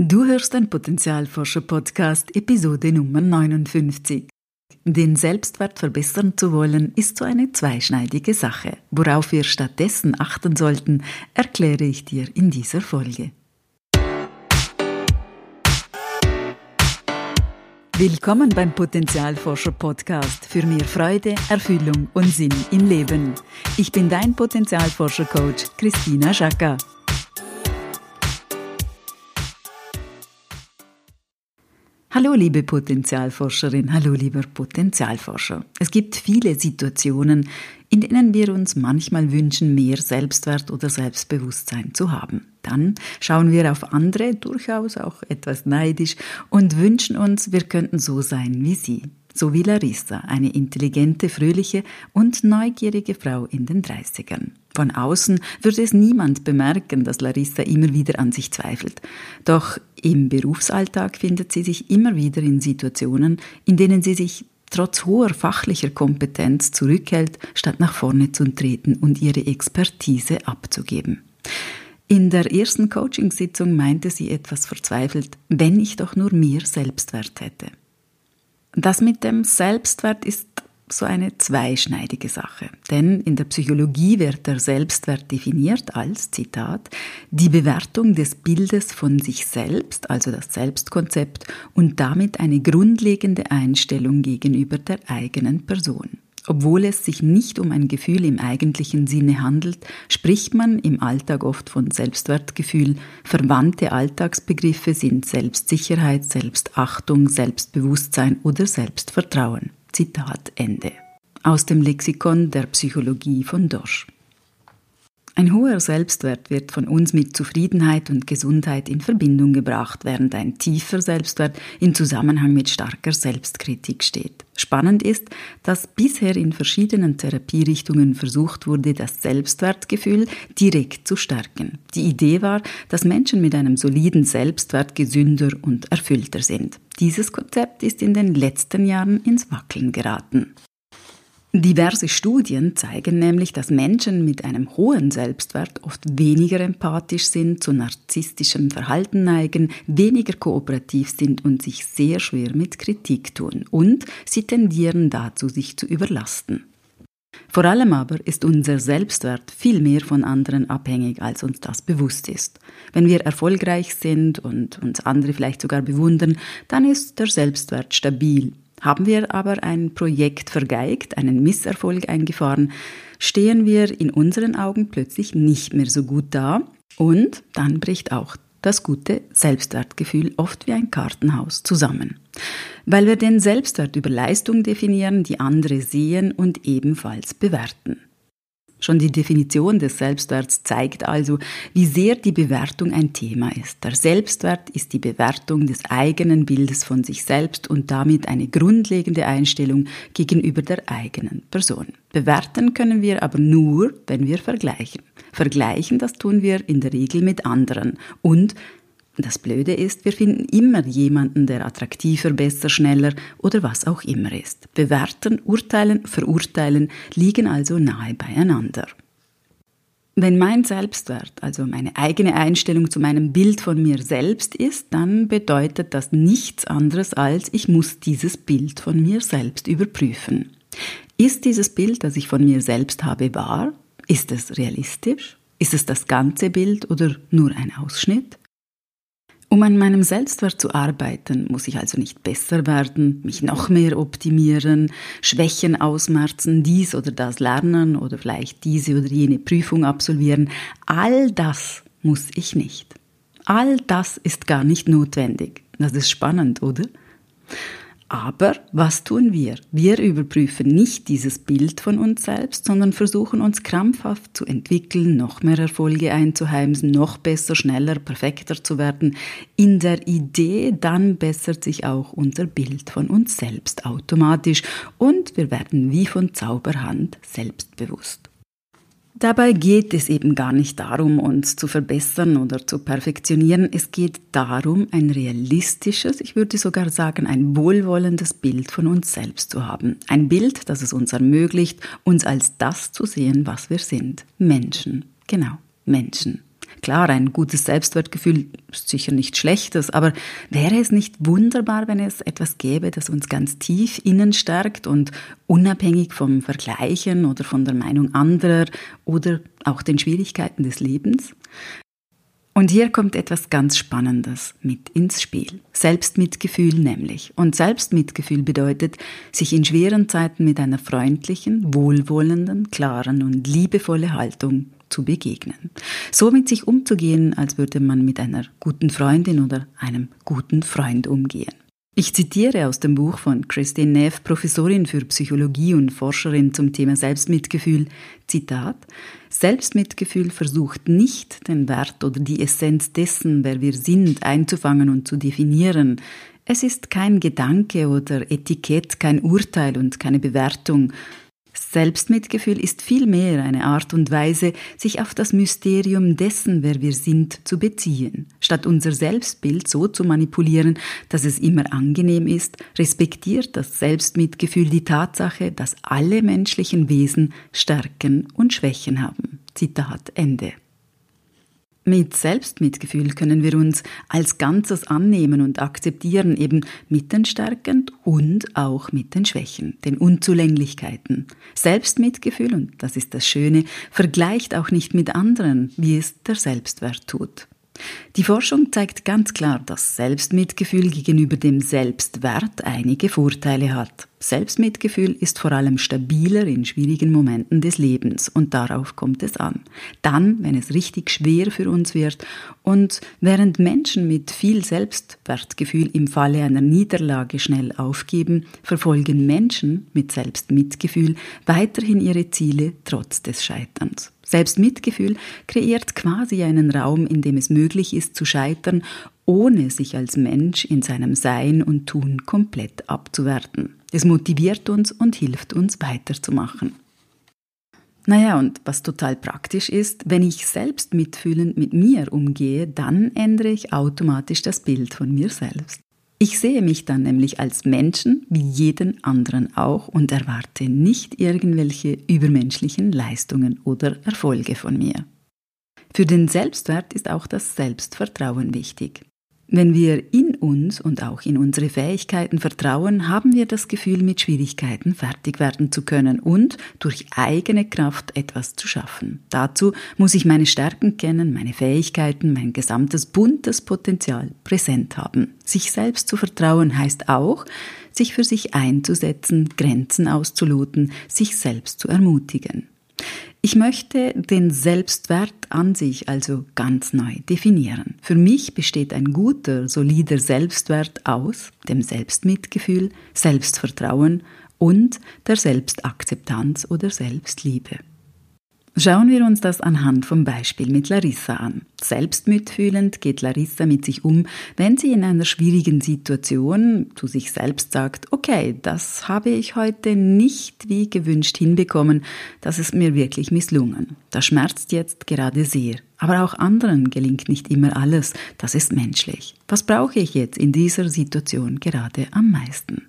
Du hörst ein Potenzialforscher-Podcast, Episode Nummer 59. Den Selbstwert verbessern zu wollen, ist so eine zweischneidige Sache. Worauf wir stattdessen achten sollten, erkläre ich dir in dieser Folge. Willkommen beim Potenzialforscher Podcast für mehr Freude, Erfüllung und Sinn im Leben. Ich bin dein Potenzialforscher Coach Christina Schaka. Hallo liebe Potenzialforscherin, hallo lieber Potenzialforscher. Es gibt viele Situationen, in denen wir uns manchmal wünschen, mehr Selbstwert oder Selbstbewusstsein zu haben. Dann schauen wir auf andere, durchaus auch etwas neidisch, und wünschen uns, wir könnten so sein wie sie. So wie Larissa, eine intelligente, fröhliche und neugierige Frau in den 30ern. Von außen würde es niemand bemerken, dass Larissa immer wieder an sich zweifelt. Doch im Berufsalltag findet sie sich immer wieder in Situationen, in denen sie sich trotz hoher fachlicher Kompetenz zurückhält, statt nach vorne zu treten und ihre Expertise abzugeben. In der ersten Coachingsitzung meinte sie etwas verzweifelt, wenn ich doch nur mehr Selbstwert hätte. Das mit dem Selbstwert ist so eine zweischneidige Sache. Denn in der Psychologie wird der Selbstwert definiert als, Zitat, die Bewertung des Bildes von sich selbst, also das Selbstkonzept, und damit eine grundlegende Einstellung gegenüber der eigenen Person. Obwohl es sich nicht um ein Gefühl im eigentlichen Sinne handelt, spricht man im Alltag oft von Selbstwertgefühl. Verwandte Alltagsbegriffe sind Selbstsicherheit, Selbstachtung, Selbstbewusstsein oder Selbstvertrauen. Zitat Ende. Aus dem Lexikon der Psychologie von Dosch. Ein hoher Selbstwert wird von uns mit Zufriedenheit und Gesundheit in Verbindung gebracht, während ein tiefer Selbstwert in Zusammenhang mit starker Selbstkritik steht. Spannend ist, dass bisher in verschiedenen Therapierichtungen versucht wurde, das Selbstwertgefühl direkt zu stärken. Die Idee war, dass Menschen mit einem soliden Selbstwert gesünder und erfüllter sind. Dieses Konzept ist in den letzten Jahren ins Wackeln geraten. Diverse Studien zeigen nämlich, dass Menschen mit einem hohen Selbstwert oft weniger empathisch sind, zu narzisstischem Verhalten neigen, weniger kooperativ sind und sich sehr schwer mit Kritik tun. Und sie tendieren dazu, sich zu überlasten. Vor allem aber ist unser Selbstwert viel mehr von anderen abhängig, als uns das bewusst ist. Wenn wir erfolgreich sind und uns andere vielleicht sogar bewundern, dann ist der Selbstwert stabil. Haben wir aber ein Projekt vergeigt, einen Misserfolg eingefahren, stehen wir in unseren Augen plötzlich nicht mehr so gut da und dann bricht auch das gute Selbstwertgefühl oft wie ein Kartenhaus zusammen. Weil wir den Selbstwert über Leistung definieren, die andere sehen und ebenfalls bewerten. Schon die Definition des Selbstwerts zeigt also, wie sehr die Bewertung ein Thema ist. Der Selbstwert ist die Bewertung des eigenen Bildes von sich selbst und damit eine grundlegende Einstellung gegenüber der eigenen Person. Bewerten können wir aber nur, wenn wir vergleichen. Vergleichen, das tun wir in der Regel mit anderen und das Blöde ist, wir finden immer jemanden, der attraktiver, besser, schneller oder was auch immer ist. Bewerten, urteilen, verurteilen liegen also nahe beieinander. Wenn mein Selbstwert, also meine eigene Einstellung zu meinem Bild von mir selbst ist, dann bedeutet das nichts anderes als, ich muss dieses Bild von mir selbst überprüfen. Ist dieses Bild, das ich von mir selbst habe, wahr? Ist es realistisch? Ist es das ganze Bild oder nur ein Ausschnitt? Um an meinem Selbstwert zu arbeiten, muss ich also nicht besser werden, mich noch mehr optimieren, Schwächen ausmerzen, dies oder das lernen oder vielleicht diese oder jene Prüfung absolvieren. All das muss ich nicht. All das ist gar nicht notwendig. Das ist spannend, oder? Aber was tun wir? Wir überprüfen nicht dieses Bild von uns selbst, sondern versuchen uns krampfhaft zu entwickeln, noch mehr Erfolge einzuheimsen, noch besser, schneller, perfekter zu werden. In der Idee, dann bessert sich auch unser Bild von uns selbst automatisch und wir werden wie von Zauberhand selbstbewusst. Dabei geht es eben gar nicht darum, uns zu verbessern oder zu perfektionieren. Es geht darum, ein realistisches, ich würde sogar sagen, ein wohlwollendes Bild von uns selbst zu haben. Ein Bild, das es uns ermöglicht, uns als das zu sehen, was wir sind. Menschen. Genau, Menschen. Klar, ein gutes Selbstwertgefühl ist sicher nichts Schlechtes, aber wäre es nicht wunderbar, wenn es etwas gäbe, das uns ganz tief innen stärkt und unabhängig vom Vergleichen oder von der Meinung anderer oder auch den Schwierigkeiten des Lebens? Und hier kommt etwas ganz Spannendes mit ins Spiel. Selbstmitgefühl nämlich. Und Selbstmitgefühl bedeutet, sich in schweren Zeiten mit einer freundlichen, wohlwollenden, klaren und liebevolle Haltung zu begegnen. So mit sich umzugehen, als würde man mit einer guten Freundin oder einem guten Freund umgehen. Ich zitiere aus dem Buch von Christine Neff, Professorin für Psychologie und Forscherin zum Thema Selbstmitgefühl, Zitat, Selbstmitgefühl versucht nicht, den Wert oder die Essenz dessen, wer wir sind, einzufangen und zu definieren. Es ist kein Gedanke oder Etikett, kein Urteil und keine Bewertung, Selbstmitgefühl ist vielmehr eine Art und Weise, sich auf das Mysterium dessen, wer wir sind, zu beziehen. Statt unser Selbstbild so zu manipulieren, dass es immer angenehm ist, respektiert das Selbstmitgefühl die Tatsache, dass alle menschlichen Wesen Stärken und Schwächen haben. Zitat Ende. Mit Selbstmitgefühl können wir uns als Ganzes annehmen und akzeptieren, eben mit den Stärken und auch mit den Schwächen, den Unzulänglichkeiten. Selbstmitgefühl, und das ist das Schöne, vergleicht auch nicht mit anderen, wie es der Selbstwert tut. Die Forschung zeigt ganz klar, dass Selbstmitgefühl gegenüber dem Selbstwert einige Vorteile hat. Selbstmitgefühl ist vor allem stabiler in schwierigen Momenten des Lebens und darauf kommt es an. Dann, wenn es richtig schwer für uns wird und während Menschen mit viel Selbstwertgefühl im Falle einer Niederlage schnell aufgeben, verfolgen Menschen mit Selbstmitgefühl weiterhin ihre Ziele trotz des Scheiterns. Selbstmitgefühl kreiert quasi einen Raum, in dem es möglich ist zu scheitern, ohne sich als Mensch in seinem Sein und Tun komplett abzuwerten. Es motiviert uns und hilft uns weiterzumachen. Naja, und was total praktisch ist, wenn ich selbst mitfühlend mit mir umgehe, dann ändere ich automatisch das Bild von mir selbst. Ich sehe mich dann nämlich als Menschen wie jeden anderen auch und erwarte nicht irgendwelche übermenschlichen Leistungen oder Erfolge von mir. Für den Selbstwert ist auch das Selbstvertrauen wichtig. Wenn wir in uns und auch in unsere Fähigkeiten vertrauen, haben wir das Gefühl, mit Schwierigkeiten fertig werden zu können und durch eigene Kraft etwas zu schaffen. Dazu muss ich meine Stärken kennen, meine Fähigkeiten, mein gesamtes buntes Potenzial präsent haben. Sich selbst zu vertrauen heißt auch, sich für sich einzusetzen, Grenzen auszuloten, sich selbst zu ermutigen. Ich möchte den Selbstwert an sich also ganz neu definieren. Für mich besteht ein guter, solider Selbstwert aus dem Selbstmitgefühl, Selbstvertrauen und der Selbstakzeptanz oder Selbstliebe. Schauen wir uns das anhand vom Beispiel mit Larissa an. Selbstmitfühlend geht Larissa mit sich um, wenn sie in einer schwierigen Situation zu sich selbst sagt, okay, das habe ich heute nicht wie gewünscht hinbekommen, das ist mir wirklich misslungen. Das schmerzt jetzt gerade sehr. Aber auch anderen gelingt nicht immer alles, das ist menschlich. Was brauche ich jetzt in dieser Situation gerade am meisten?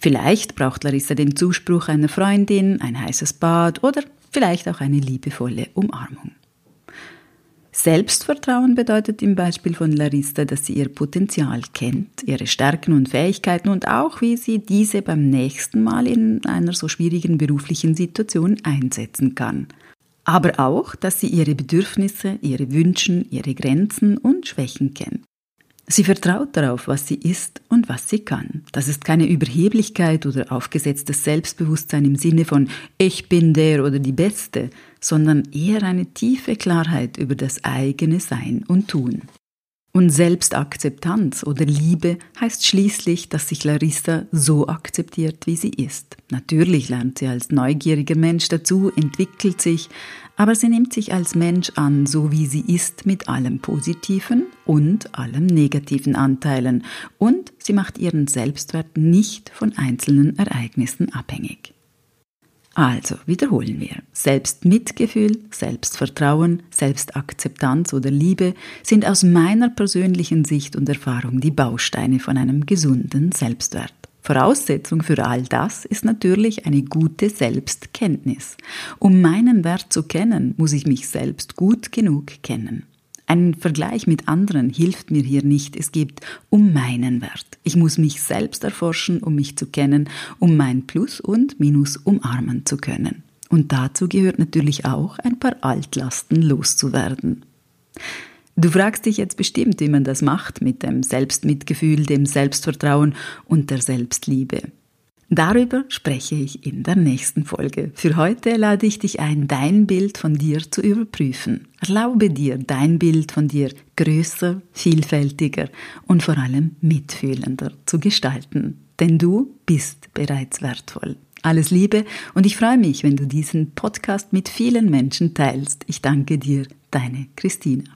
Vielleicht braucht Larissa den Zuspruch einer Freundin, ein heißes Bad oder vielleicht auch eine liebevolle Umarmung. Selbstvertrauen bedeutet im Beispiel von Larissa, dass sie ihr Potenzial kennt, ihre Stärken und Fähigkeiten und auch, wie sie diese beim nächsten Mal in einer so schwierigen beruflichen Situation einsetzen kann. Aber auch, dass sie ihre Bedürfnisse, ihre Wünsche, ihre Grenzen und Schwächen kennt. Sie vertraut darauf, was sie ist und was sie kann. Das ist keine Überheblichkeit oder aufgesetztes Selbstbewusstsein im Sinne von ich bin der oder die Beste, sondern eher eine tiefe Klarheit über das eigene Sein und Tun. Und Selbstakzeptanz oder Liebe heißt schließlich, dass sich Larissa so akzeptiert, wie sie ist. Natürlich lernt sie als neugieriger Mensch dazu, entwickelt sich, aber sie nimmt sich als Mensch an, so wie sie ist, mit allem positiven und allem negativen Anteilen, und sie macht ihren Selbstwert nicht von einzelnen Ereignissen abhängig. Also wiederholen wir. Selbstmitgefühl, Selbstvertrauen, Selbstakzeptanz oder Liebe sind aus meiner persönlichen Sicht und Erfahrung die Bausteine von einem gesunden Selbstwert. Voraussetzung für all das ist natürlich eine gute Selbstkenntnis. Um meinen Wert zu kennen, muss ich mich selbst gut genug kennen. Ein Vergleich mit anderen hilft mir hier nicht. Es geht um meinen Wert. Ich muss mich selbst erforschen, um mich zu kennen, um mein Plus und Minus umarmen zu können. Und dazu gehört natürlich auch, ein paar Altlasten loszuwerden. Du fragst dich jetzt bestimmt, wie man das macht mit dem Selbstmitgefühl, dem Selbstvertrauen und der Selbstliebe. Darüber spreche ich in der nächsten Folge. Für heute lade ich dich ein, dein Bild von dir zu überprüfen. Erlaube dir, dein Bild von dir größer, vielfältiger und vor allem mitfühlender zu gestalten. Denn du bist bereits wertvoll. Alles Liebe und ich freue mich, wenn du diesen Podcast mit vielen Menschen teilst. Ich danke dir, deine Christina.